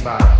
Say